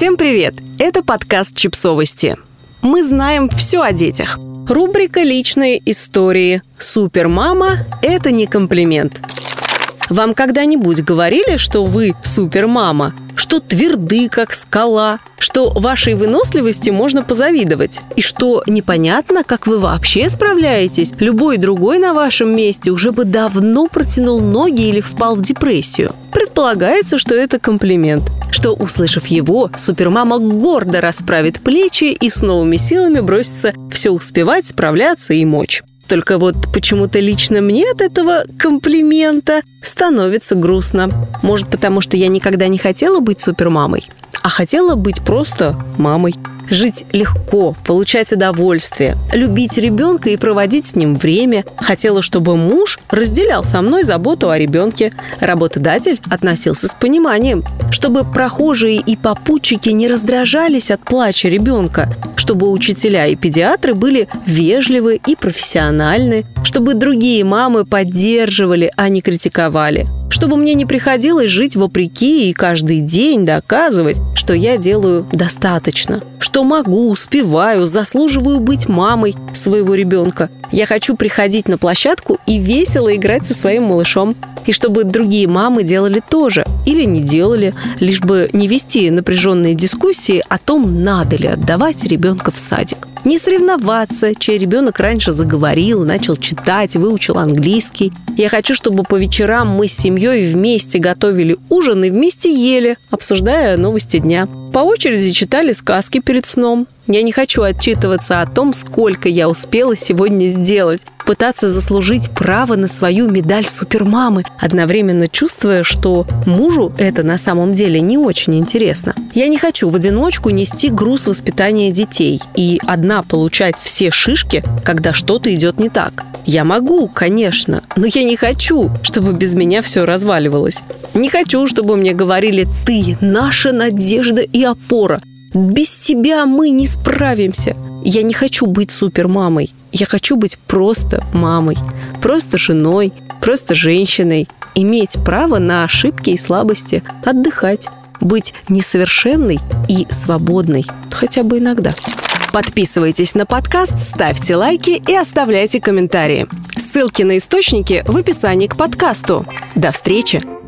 Всем привет! Это подкаст «Чипсовости». Мы знаем все о детях. Рубрика «Личные истории». Супермама – это не комплимент. Вам когда-нибудь говорили, что вы супермама? что тверды, как скала, что вашей выносливости можно позавидовать, и что непонятно, как вы вообще справляетесь. Любой другой на вашем месте уже бы давно протянул ноги или впал в депрессию. Предполагается, что это комплимент, что, услышав его, супермама гордо расправит плечи и с новыми силами бросится все успевать, справляться и мочь. Только вот почему-то лично мне от этого комплимента становится грустно. Может, потому что я никогда не хотела быть супермамой, а хотела быть просто мамой жить легко, получать удовольствие, любить ребенка и проводить с ним время. Хотела, чтобы муж разделял со мной заботу о ребенке. Работодатель относился с пониманием, чтобы прохожие и попутчики не раздражались от плача ребенка, чтобы учителя и педиатры были вежливы и профессиональны, чтобы другие мамы поддерживали, а не критиковали чтобы мне не приходилось жить вопреки и каждый день доказывать, что я делаю достаточно, что могу, успеваю, заслуживаю быть мамой своего ребенка. Я хочу приходить на площадку и весело играть со своим малышом. И чтобы другие мамы делали тоже или не делали, лишь бы не вести напряженные дискуссии о том, надо ли отдавать ребенка в садик. Не соревноваться, чей ребенок раньше заговорил, начал читать, выучил английский. Я хочу, чтобы по вечерам мы с семьей вместе готовили ужин и вместе ели, обсуждая новости дня. По очереди читали сказки перед сном. Я не хочу отчитываться о том, сколько я успела сегодня сделать. Пытаться заслужить право на свою медаль супермамы, одновременно чувствуя, что мужу это на самом деле не очень интересно. Я не хочу в одиночку нести груз воспитания детей и одна получать все шишки, когда что-то идет не так. Я могу, конечно, но я не хочу, чтобы без меня все разваливалось. Не хочу, чтобы мне говорили «ты наша надежда и опора», без тебя мы не справимся. Я не хочу быть супермамой. Я хочу быть просто мамой, просто женой, просто женщиной. Иметь право на ошибки и слабости, отдыхать, быть несовершенной и свободной, хотя бы иногда. Подписывайтесь на подкаст, ставьте лайки и оставляйте комментарии. Ссылки на источники в описании к подкасту. До встречи!